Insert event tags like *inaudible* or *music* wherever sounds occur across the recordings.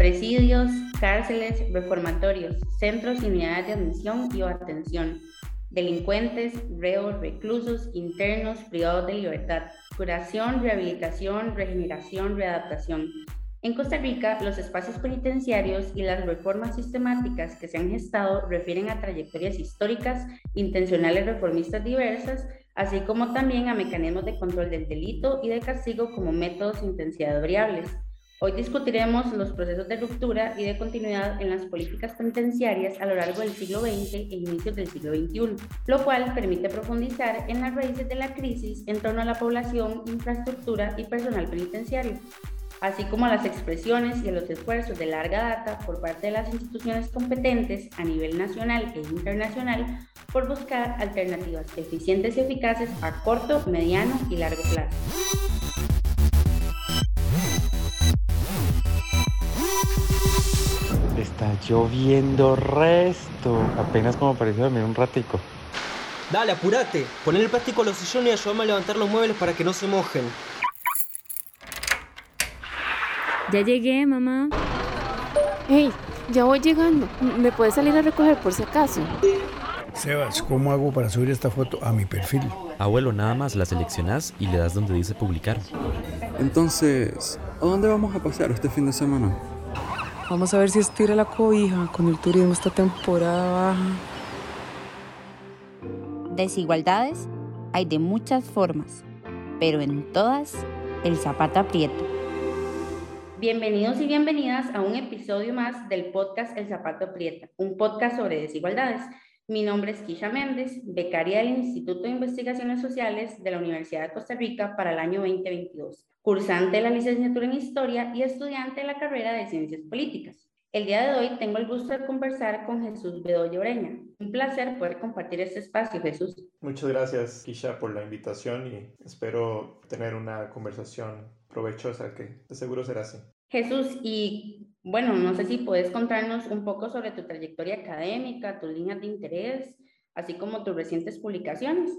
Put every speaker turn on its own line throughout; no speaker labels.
presidios, cárceles, reformatorios, centros y unidades de admisión y o atención, delincuentes, reos, reclusos, internos, privados de libertad, curación, rehabilitación, regeneración, readaptación. En Costa Rica, los espacios penitenciarios y las reformas sistemáticas que se han gestado refieren a trayectorias históricas, intencionales reformistas diversas, así como también a mecanismos de control del delito y de castigo como métodos intensidad variables. Hoy discutiremos los procesos de ruptura y de continuidad en las políticas penitenciarias a lo largo del siglo XX e inicios del siglo XXI, lo cual permite profundizar en las raíces de la crisis en torno a la población, infraestructura y personal penitenciario así como a las expresiones y a los esfuerzos de larga data por parte de las instituciones competentes a nivel nacional e internacional por buscar alternativas eficientes y eficaces a corto, mediano y largo plazo.
Está lloviendo resto. Apenas como pareció dormir un ratico.
Dale, apurate. Poner el plástico a los sillones y ayúdame a levantar los muebles para que no se mojen.
Ya llegué, mamá.
Hey, ya voy llegando. ¿Me puedes salir a recoger por si acaso?
Sebas, ¿cómo hago para subir esta foto a mi perfil?
Abuelo, nada más la seleccionas y le das donde dice publicar.
Entonces, ¿a dónde vamos a pasear este fin de semana?
Vamos a ver si estira la cobija con el turismo esta temporada baja.
Desigualdades hay de muchas formas, pero en todas el zapato aprieta.
Bienvenidos y bienvenidas a un episodio más del podcast El Zapato Aprieta, un podcast sobre desigualdades. Mi nombre es Kisha Méndez, becaria del Instituto de Investigaciones Sociales de la Universidad de Costa Rica para el año 2022, cursante de la licenciatura en Historia y estudiante de la carrera de Ciencias Políticas. El día de hoy tengo el gusto de conversar con Jesús Bedoya Oreña. Un placer poder compartir este espacio, Jesús.
Muchas gracias, Kisha, por la invitación y espero tener una conversación provechosa, que de seguro será así.
Jesús, y bueno, no sé si puedes contarnos un poco sobre tu trayectoria académica, tus líneas de interés, así como tus recientes publicaciones.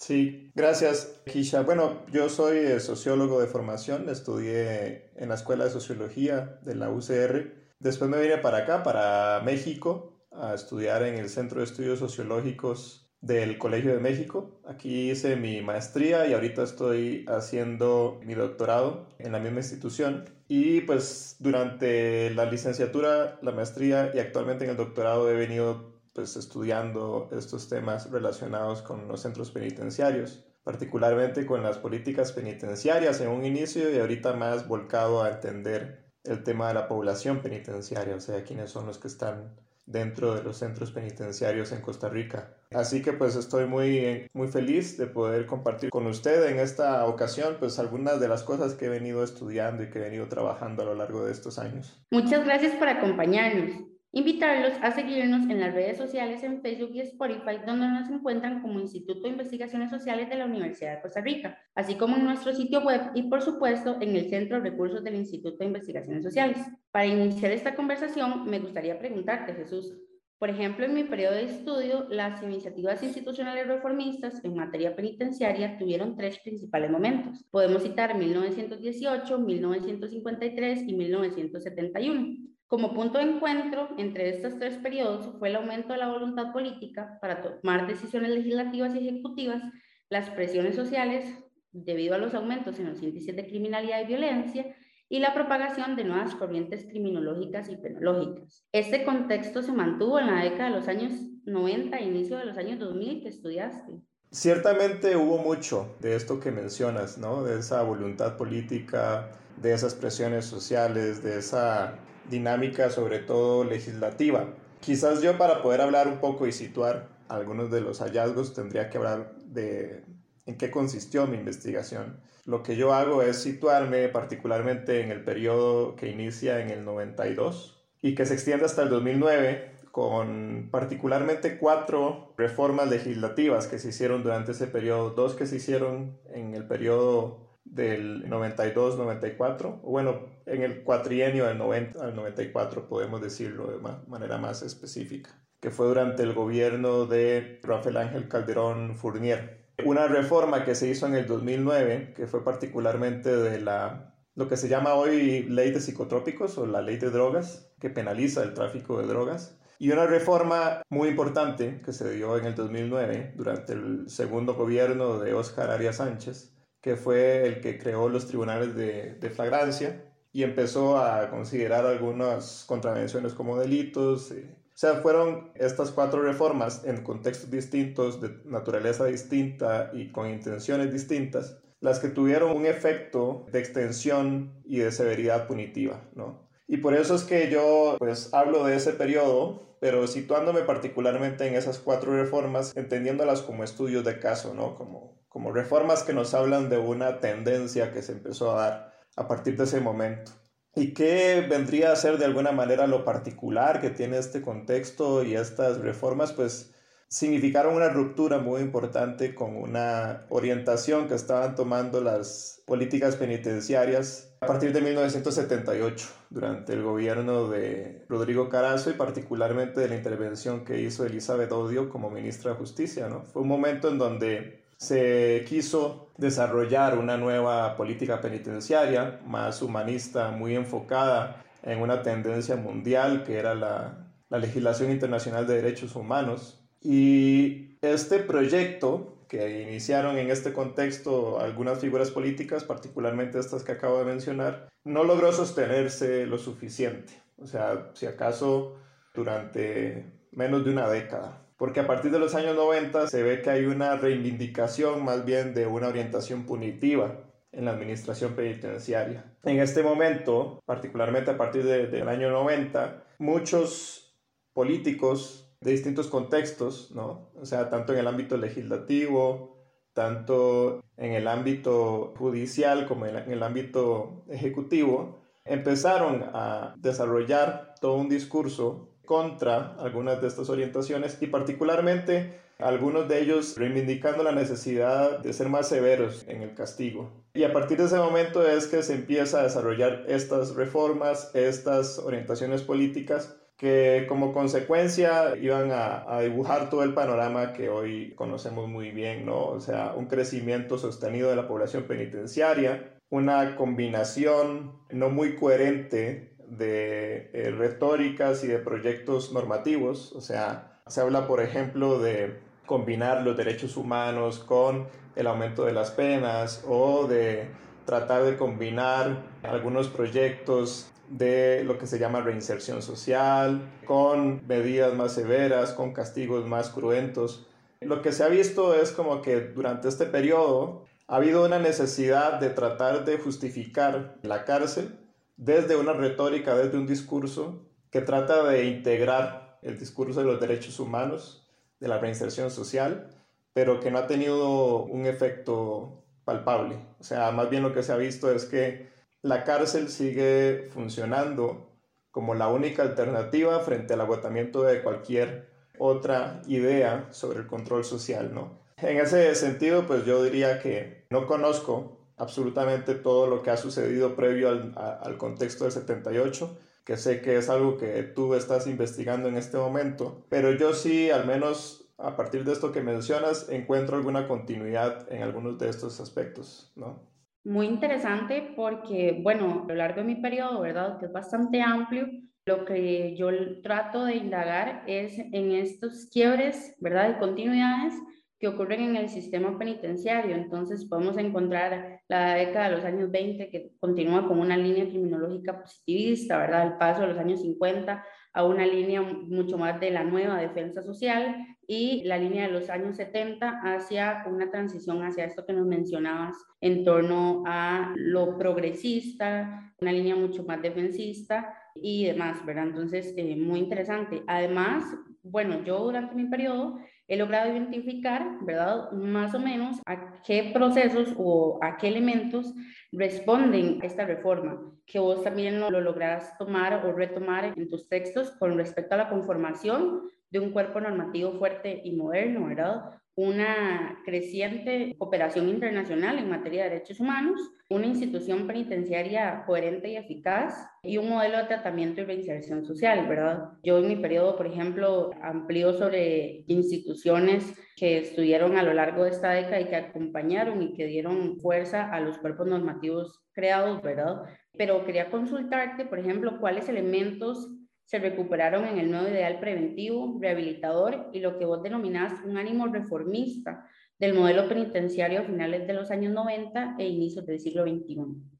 Sí, gracias, Kisha. Bueno, yo soy eh, sociólogo de formación, estudié en la Escuela de Sociología de la UCR. Después me vine para acá, para México, a estudiar en el Centro de Estudios Sociológicos del Colegio de México. Aquí hice mi maestría y ahorita estoy haciendo mi doctorado en la misma institución. Y pues durante la licenciatura, la maestría y actualmente en el doctorado he venido pues estudiando estos temas relacionados con los centros penitenciarios, particularmente con las políticas penitenciarias en un inicio y ahorita más volcado a entender el tema de la población penitenciaria, o sea, quiénes son los que están dentro de los centros penitenciarios en Costa Rica. Así que pues estoy muy, muy feliz de poder compartir con usted en esta ocasión pues algunas de las cosas que he venido estudiando y que he venido trabajando a lo largo de estos años.
Muchas gracias por acompañarnos. Invitarlos a seguirnos en las redes sociales en Facebook y Spotify, donde nos encuentran como Instituto de Investigaciones Sociales de la Universidad de Costa Rica, así como en nuestro sitio web y, por supuesto, en el Centro de Recursos del Instituto de Investigaciones Sociales. Para iniciar esta conversación, me gustaría preguntarte, Jesús, por ejemplo, en mi periodo de estudio, las iniciativas institucionales reformistas en materia penitenciaria tuvieron tres principales momentos. Podemos citar 1918, 1953 y 1971. Como punto de encuentro entre estos tres periodos fue el aumento de la voluntad política para tomar decisiones legislativas y ejecutivas, las presiones sociales debido a los aumentos en los índices de criminalidad y violencia y la propagación de nuevas corrientes criminológicas y penológicas. Este contexto se mantuvo en la década de los años 90 e inicio de los años 2000 que estudiaste.
Ciertamente hubo mucho de esto que mencionas, ¿no? De esa voluntad política, de esas presiones sociales, de esa dinámica sobre todo legislativa. Quizás yo para poder hablar un poco y situar algunos de los hallazgos tendría que hablar de en qué consistió mi investigación. Lo que yo hago es situarme particularmente en el periodo que inicia en el 92 y que se extiende hasta el 2009 con particularmente cuatro reformas legislativas que se hicieron durante ese periodo, dos que se hicieron en el periodo del 92-94, o bueno, en el cuatrienio del 90 al 94, podemos decirlo de manera más específica, que fue durante el gobierno de Rafael Ángel Calderón Fournier. Una reforma que se hizo en el 2009, que fue particularmente de la lo que se llama hoy ley de psicotrópicos o la ley de drogas, que penaliza el tráfico de drogas. Y una reforma muy importante que se dio en el 2009 durante el segundo gobierno de Óscar Arias Sánchez, que fue el que creó los tribunales de, de flagrancia y empezó a considerar algunas contravenciones como delitos. Eh. O sea, fueron estas cuatro reformas en contextos distintos, de naturaleza distinta y con intenciones distintas, las que tuvieron un efecto de extensión y de severidad punitiva, ¿no? Y por eso es que yo pues hablo de ese periodo, pero situándome particularmente en esas cuatro reformas, entendiéndolas como estudios de caso, ¿no? Como, como reformas que nos hablan de una tendencia que se empezó a dar a partir de ese momento. ¿Y qué vendría a ser de alguna manera lo particular que tiene este contexto y estas reformas? Pues significaron una ruptura muy importante con una orientación que estaban tomando las políticas penitenciarias a partir de 1978, durante el gobierno de Rodrigo Carazo y particularmente de la intervención que hizo Elizabeth Odio como ministra de Justicia. ¿no? Fue un momento en donde se quiso desarrollar una nueva política penitenciaria más humanista, muy enfocada en una tendencia mundial que era la, la legislación internacional de derechos humanos y este proyecto que iniciaron en este contexto algunas figuras políticas, particularmente estas que acabo de mencionar, no logró sostenerse lo suficiente. O sea, si acaso durante menos de una década. Porque a partir de los años 90 se ve que hay una reivindicación más bien de una orientación punitiva en la administración penitenciaria. En este momento, particularmente a partir del año 90, muchos políticos de distintos contextos, ¿no? O sea, tanto en el ámbito legislativo, tanto en el ámbito judicial como en el ámbito ejecutivo, empezaron a desarrollar todo un discurso contra algunas de estas orientaciones y particularmente algunos de ellos reivindicando la necesidad de ser más severos en el castigo. Y a partir de ese momento es que se empieza a desarrollar estas reformas, estas orientaciones políticas que como consecuencia iban a, dibujar todo el panorama que hoy conocemos muy bien, ¿no? O sea, un crecimiento sostenido de la población penitenciaria, una combinación no muy coherente de eh, retóricas y de proyectos normativos, o sea, se habla, por ejemplo, de combinar los derechos humanos con el aumento de las penas o de tratar de combinar algunos proyectos de lo que se llama reinserción social, con medidas más severas, con castigos más cruentos. Lo que se ha visto es como que durante este periodo ha habido una necesidad de tratar de justificar la cárcel desde una retórica, desde un discurso que trata de integrar el discurso de los derechos humanos, de la reinserción social, pero que no ha tenido un efecto palpable. O sea, más bien lo que se ha visto es que la cárcel sigue funcionando como la única alternativa frente al agotamiento de cualquier otra idea sobre el control social, ¿no? En ese sentido, pues yo diría que no conozco absolutamente todo lo que ha sucedido previo al, al contexto del 78, que sé que es algo que tú estás investigando en este momento, pero yo sí, al menos a partir de esto que mencionas, encuentro alguna continuidad en algunos de estos aspectos, ¿no?
Muy interesante porque, bueno, a lo largo de mi periodo, ¿verdad? Que es bastante amplio, lo que yo trato de indagar es en estos quiebres, ¿verdad? De continuidades que ocurren en el sistema penitenciario. Entonces podemos encontrar la década de los años 20 que continúa con una línea criminológica positivista, ¿verdad? El paso de los años 50 a una línea mucho más de la nueva defensa social y la línea de los años 70 hacia una transición hacia esto que nos mencionabas en torno a lo progresista, una línea mucho más defensista y demás, ¿verdad? Entonces, eh, muy interesante. Además, bueno, yo durante mi periodo he logrado identificar, ¿verdad? Más o menos a qué procesos o a qué elementos responden esta reforma, que vos también lo, lo lograrás tomar o retomar en tus textos con respecto a la conformación de un cuerpo normativo fuerte y moderno, ¿verdad? Una creciente cooperación internacional en materia de derechos humanos, una institución penitenciaria coherente y eficaz y un modelo de tratamiento y reinserción social, ¿verdad? Yo en mi periodo, por ejemplo, amplío sobre instituciones que estuvieron a lo largo de esta década y que acompañaron y que dieron fuerza a los cuerpos normativos creados, ¿verdad? Pero quería consultarte, por ejemplo, cuáles elementos se recuperaron en el nuevo ideal preventivo, rehabilitador y lo que vos denominás un ánimo reformista del modelo penitenciario a finales de los años 90 e inicios del siglo XXI.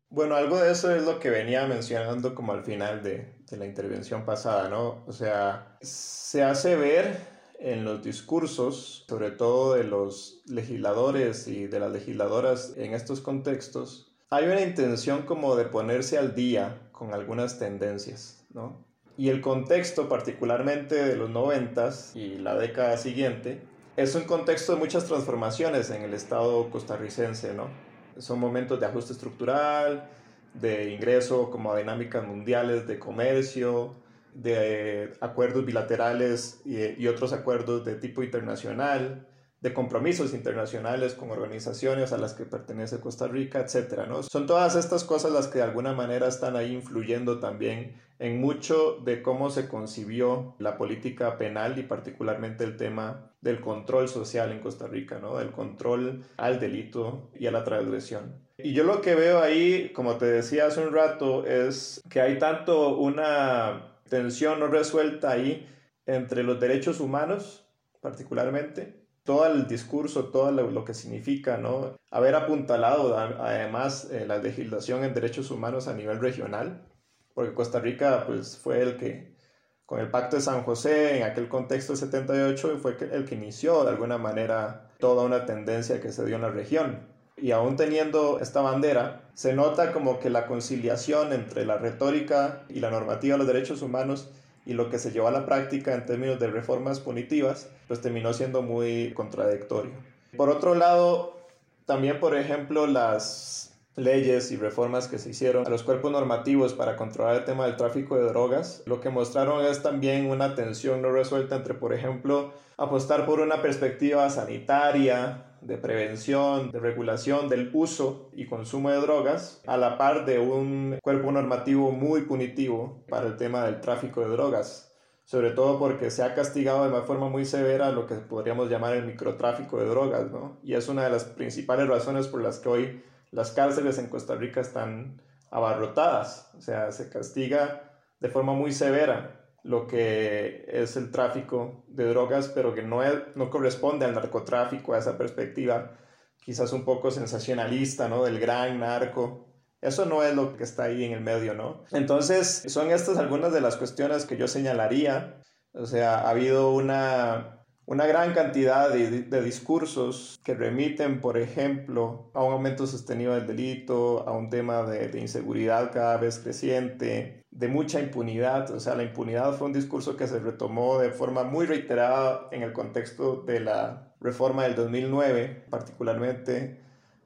Bueno, algo de eso es lo que venía mencionando como al final de, de la intervención pasada, ¿no? O sea, se hace ver en los discursos, sobre todo de los legisladores y de las legisladoras en estos contextos, hay una intención como de ponerse al día con algunas tendencias, ¿no? Y el contexto particularmente de los noventas y la década siguiente es un contexto de muchas transformaciones en el Estado costarricense, ¿no? Son momentos de ajuste estructural, de ingreso como a dinámicas mundiales de comercio, de acuerdos bilaterales y, otros acuerdos de tipo internacional, de compromisos internacionales con organizaciones a las que pertenece Costa Rica, etcétera, ¿no? Son todas estas cosas las que de alguna manera están ahí influyendo también en mucho de cómo se concibió la política penal y particularmente el tema del control social en Costa Rica, ¿no? Del control al delito y a la transgresión. Y yo lo que veo ahí, como te decía hace un rato, es que hay tanto una tensión no resuelta ahí entre los derechos humanos, particularmente, todo el discurso, todo lo, que significa, ¿no? Haber apuntalado además eh, la legislación en derechos humanos a nivel regional, porque Costa Rica pues fue el que, con el Pacto de San José, en aquel contexto del 78, fue el que inició de alguna manera toda una tendencia que se dio en la región. Y aún teniendo esta bandera, se nota como que la conciliación entre la retórica y la normativa de los derechos humanos y lo que se llevó a la práctica en términos de reformas punitivas, pues terminó siendo muy contradictorio. Por otro lado, también, por ejemplo, las leyes y reformas que se hicieron a los cuerpos normativos para controlar el tema del tráfico de drogas, lo que mostraron es también una tensión no resuelta entre, por ejemplo, apostar por una perspectiva sanitaria, de prevención, de regulación del uso y consumo de drogas, a la par de un cuerpo normativo muy punitivo para el tema del tráfico de drogas, sobre todo porque se ha castigado de una forma muy severa lo que podríamos llamar el microtráfico de drogas, ¿no? Y es una de las principales razones por las que hoy las cárceles en Costa Rica están abarrotadas, o sea, se castiga de forma muy severa lo que es el tráfico de drogas, pero que no, no corresponde al narcotráfico, a esa perspectiva quizás un poco sensacionalista, ¿no? Del gran narco. Eso no es lo que está ahí en el medio, ¿no? Entonces, son estas algunas de las cuestiones que yo señalaría. O sea, ha habido una una gran cantidad de, discursos que remiten, por ejemplo, a un aumento sostenido del delito, a un tema de, inseguridad cada vez creciente, de mucha impunidad. O sea, la impunidad fue un discurso que se retomó de forma muy reiterada en el contexto de la reforma del 2009, particularmente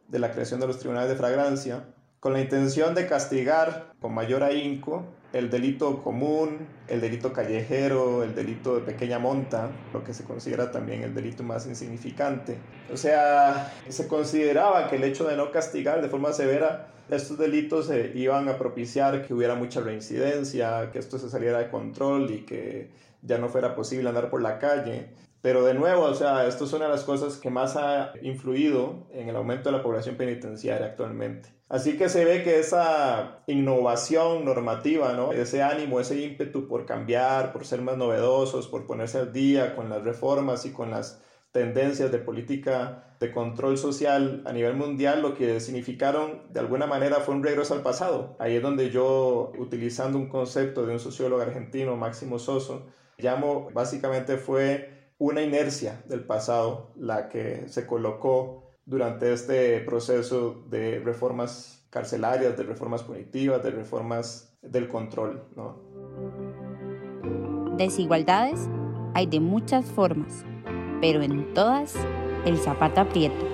de la creación de los tribunales de fragrancia, con la intención de castigar con mayor ahínco el delito común, el delito callejero, el delito de pequeña monta, lo que se considera también el delito más insignificante. O sea, se consideraba que el hecho de no castigar de forma severa estos delitos iban a propiciar que hubiera mucha reincidencia, que esto se saliera de control y que ya no fuera posible andar por la calle. Pero de nuevo, o sea, esto es una de las cosas que más ha influido en el aumento de la población penitenciaria actualmente. Así que se ve que esa innovación normativa, ¿no? ese ánimo, ese ímpetu por cambiar, por ser más novedosos, por ponerse al día con las reformas y con las tendencias de política de control social a nivel mundial, lo que significaron de alguna manera fue un regreso al pasado. Ahí es donde yo, utilizando un concepto de un sociólogo argentino, Máximo Soso, llamo básicamente fue una inercia del pasado la que se colocó durante este proceso de reformas carcelarias, de reformas punitivas, de reformas del control. ¿no?
Desigualdades hay de muchas formas, pero en todas el zapato aprieta.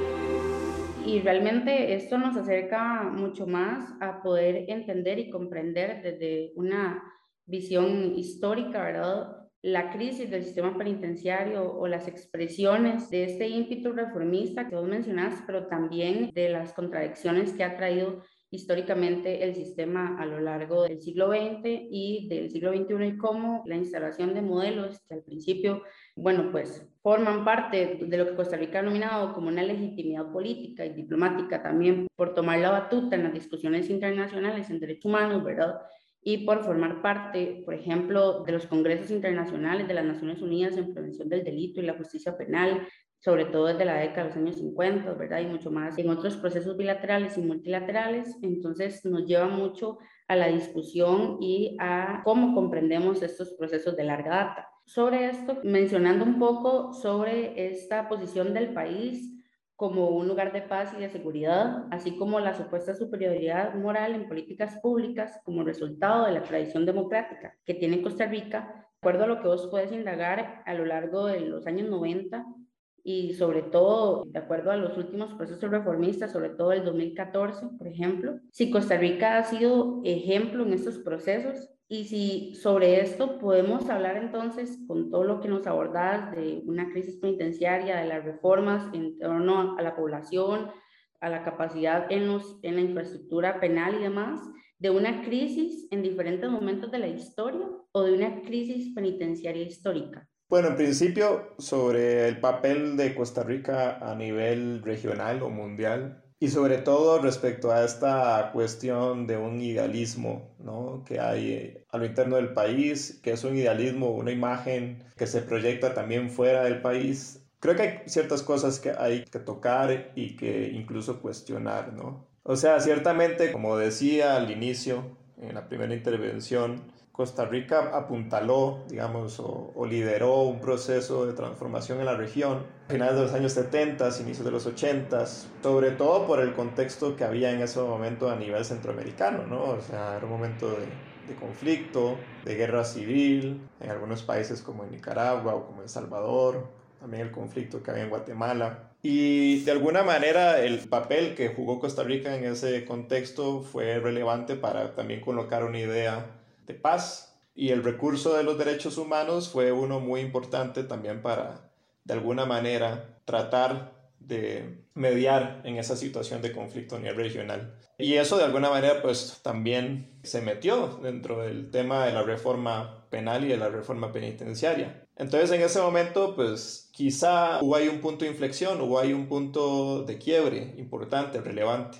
Y realmente esto nos acerca mucho más a poder entender y comprender desde una visión histórica, ¿verdad? La crisis del sistema penitenciario o las expresiones de este ímpetu reformista que vos mencionás, pero también de las contradicciones que ha traído históricamente el sistema a lo largo del siglo XX y del siglo XXI y cómo la instalación de modelos que al principio, bueno, pues forman parte de lo que Costa Rica ha nominado como una legitimidad política y diplomática también por tomar la batuta en las discusiones internacionales en derechos humanos, ¿verdad? Y por formar parte, por ejemplo, de los congresos internacionales de las Naciones Unidas en prevención del delito y la justicia penal, sobre todo desde la década de los años 50, ¿verdad? Y mucho más en otros procesos bilaterales y multilaterales. Entonces nos lleva mucho a la discusión y a cómo comprendemos estos procesos de larga data. Sobre esto, mencionando un poco sobre esta posición del país como un lugar de paz y de seguridad, así como la supuesta superioridad moral en políticas públicas como resultado de la tradición democrática que tiene Costa Rica, de acuerdo a lo que vos puedes indagar a lo largo de los años 90 y sobre todo, de acuerdo a los últimos procesos reformistas, sobre todo el 2014, por ejemplo, si Costa Rica ha sido ejemplo en estos procesos y si sobre esto podemos hablar entonces con todo lo que nos abordas de una crisis penitenciaria, de las reformas en torno a la población, a la capacidad en, los, en la infraestructura penal y demás, de una crisis en diferentes momentos de la historia o de una crisis penitenciaria histórica.
Bueno, en principio, sobre el papel de Costa Rica a nivel regional o mundial, y sobre todo respecto a esta cuestión de un idealismo ¿no? que hay eh, a lo interno del país, que es un idealismo, una imagen que se proyecta también fuera del país. Creo que hay ciertas cosas que hay que tocar y que incluso cuestionar, ¿no? O sea, ciertamente, como decía al inicio, en la primera intervención, Costa Rica apuntaló, digamos, o, lideró un proceso de transformación en la región a finales de los años 70, inicios de los 80, sobre todo por el contexto que había en ese momento a nivel centroamericano, ¿no? O sea, era un momento de, de conflicto, de guerra civil, en algunos países como en Nicaragua o como El Salvador, también el conflicto que había en Guatemala. Y de alguna manera el papel que jugó Costa Rica en ese contexto fue relevante para también colocar una idea paz y el recurso de los derechos humanos fue uno muy importante también para, de alguna manera, tratar de mediar en esa situación de conflicto a nivel regional. Y eso de alguna manera pues también se metió dentro del tema de la reforma penal y de la reforma penitenciaria. Entonces en ese momento pues quizá hubo ahí un punto de inflexión, hubo ahí un punto de quiebre importante, relevante.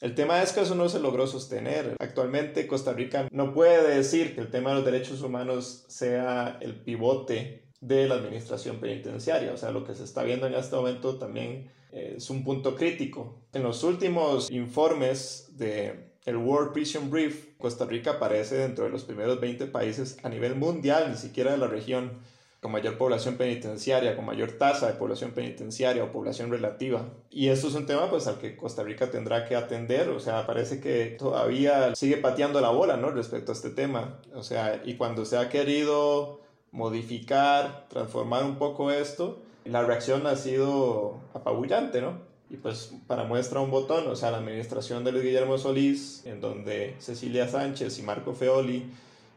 El tema es que eso no se logró sostener. Actualmente Costa Rica no puede decir que el tema de los derechos humanos sea el pivote de la administración penitenciaria. O sea, lo que se está viendo en este momento también eh, es un punto crítico. En los últimos informes de el World Prison Brief, Costa Rica aparece dentro de los primeros 20 países a nivel mundial, ni siquiera de la región, con mayor población penitenciaria, con mayor tasa de población penitenciaria o población relativa. Y esto es un tema pues al que Costa Rica tendrá que atender, o sea, parece que todavía sigue pateando la bola, ¿no? Respecto a este tema. O sea, y cuando se ha querido modificar, transformar un poco esto, la reacción ha sido apabullante, ¿no? Y pues para muestra un botón, o sea, la administración de Luis Guillermo Solís, en donde Cecilia Sánchez y Marco Feoli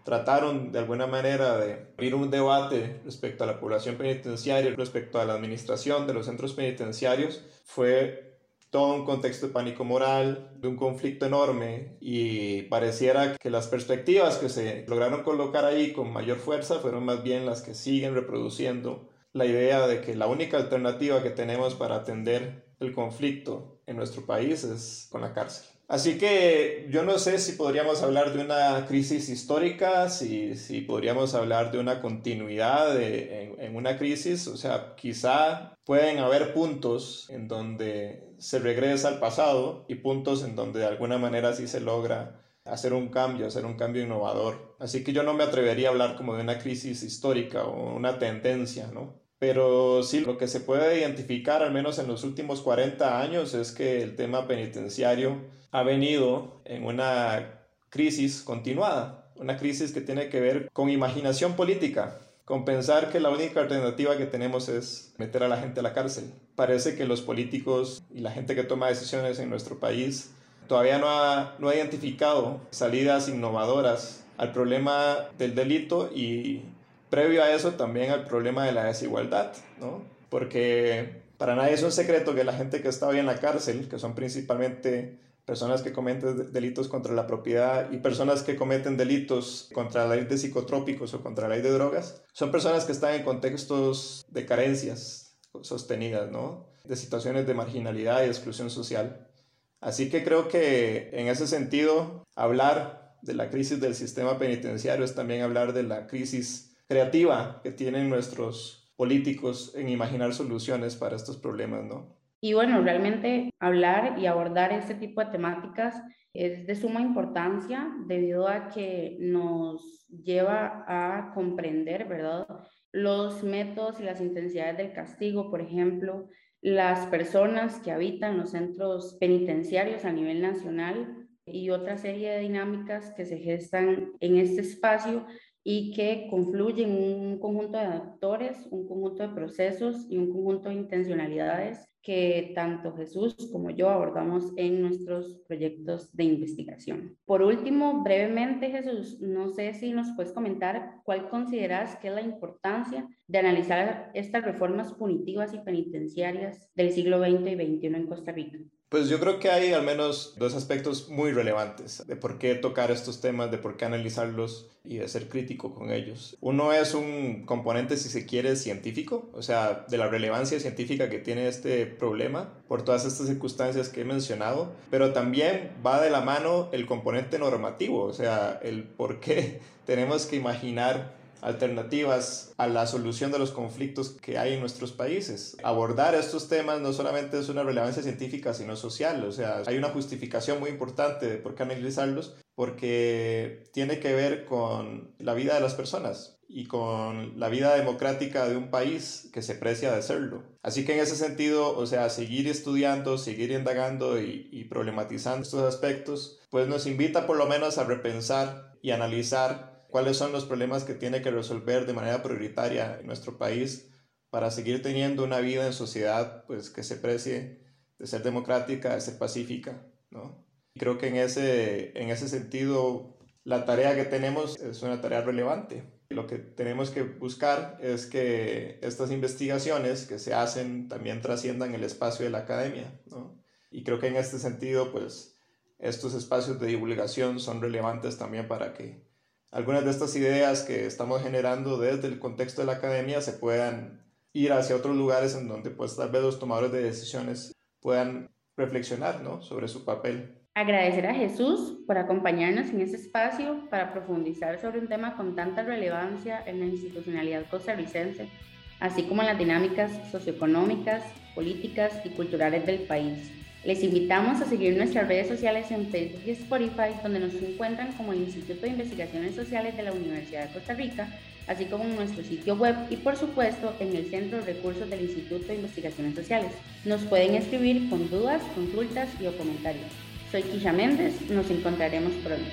trataron de alguna manera de abrir un debate respecto a la población penitenciaria, respecto a la administración de los centros penitenciarios, fue todo un contexto de pánico moral, de un conflicto enorme y pareciera que las perspectivas que se lograron colocar ahí con mayor fuerza fueron más bien las que siguen reproduciendo la idea de que la única alternativa que tenemos para atender el conflicto en nuestro país es con la cárcel. Así que yo no sé si podríamos hablar de una crisis histórica, si, si podríamos hablar de una continuidad en, en, una crisis. O sea, quizá pueden haber puntos en donde se regresa al pasado y puntos en donde de alguna manera sí se logra hacer un cambio, hacer un cambio innovador. Así que yo no me atrevería a hablar como de una crisis histórica o una tendencia, ¿no? Pero sí, lo que se puede identificar, al menos en los últimos 40 años, es que el tema penitenciario ha venido en una crisis continuada, una crisis que tiene que ver con imaginación política, con pensar que la única alternativa que tenemos es meter a la gente a la cárcel. Parece que los políticos y la gente que toma decisiones en nuestro país todavía no ha, no ha identificado salidas innovadoras al problema del delito y previo a eso también al problema de la desigualdad, ¿no? Porque para nadie es un secreto que la gente que está hoy en la cárcel, que son principalmente personas que cometen delitos contra la propiedad y personas que cometen delitos contra la ley de psicotrópicos o contra la ley de drogas, son personas que están en contextos de carencias sostenidas, ¿no? De situaciones de marginalidad y exclusión social. Así que creo que en ese sentido, hablar de la crisis del sistema penitenciario es también hablar de la crisis creativa que tienen nuestros políticos en imaginar soluciones para estos problemas, ¿no?
Y bueno, realmente hablar y abordar este tipo de temáticas es de suma importancia debido a que nos lleva a comprender, ¿verdad? Los métodos y las intensidades del castigo, por ejemplo, las personas que habitan los centros penitenciarios a nivel nacional y otra serie de dinámicas que se gestan en este espacio y que confluyen un conjunto de actores, un conjunto de procesos y un conjunto de intencionalidades que tanto Jesús como yo abordamos en nuestros proyectos de investigación. Por último, brevemente, Jesús, no sé si nos puedes comentar cuál consideras que es la importancia de analizar estas reformas punitivas y penitenciarias del siglo XX y XXI en Costa Rica.
Pues yo creo que hay al menos dos aspectos muy relevantes de por qué tocar estos temas, de por qué analizarlos y de ser crítico con ellos. Uno es un componente, si se quiere, científico, o sea, de la relevancia científica que tiene este problema por todas estas circunstancias que he mencionado, pero también va de la mano el componente normativo, o sea, el por qué *laughs* tenemos que imaginar alternativas a la solución de los conflictos que hay en nuestros países. Abordar estos temas no solamente es una relevancia científica, sino social. O sea, hay una justificación muy importante de por qué analizarlos, porque tiene que ver con la vida de las personas y con la vida democrática de un país que se precia de serlo. Así que en ese sentido, o sea, seguir estudiando, seguir indagando y, y problematizando estos aspectos, pues nos invita por lo menos a repensar y analizar cuáles son los problemas que tiene que resolver de manera prioritaria en nuestro país para seguir teniendo una vida en sociedad pues, que se precie de ser democrática, de ser pacífica. ¿no? Creo que en ese, en ese sentido la tarea que tenemos es una tarea relevante. Lo que tenemos que buscar es que estas investigaciones que se hacen también trasciendan el espacio de la academia. ¿no? Y creo que en este sentido, pues, estos espacios de divulgación son relevantes también para que algunas de estas ideas que estamos generando desde el contexto de la academia se puedan ir hacia otros lugares en donde pues tal vez los tomadores de decisiones puedan reflexionar ¿no? sobre su papel.
Agradecer a Jesús por acompañarnos en este espacio para profundizar sobre un tema con tanta relevancia en la institucionalidad costarricense, así como en las dinámicas socioeconómicas, políticas y culturales del país. Les invitamos a seguir nuestras redes sociales en Facebook y Spotify, donde nos encuentran como el Instituto de Investigaciones Sociales de la Universidad de Costa Rica, así como en nuestro sitio web y por supuesto en el Centro de Recursos del Instituto de Investigaciones Sociales. Nos pueden escribir con dudas, consultas y o comentarios. Soy Kisha Méndez, nos encontraremos pronto.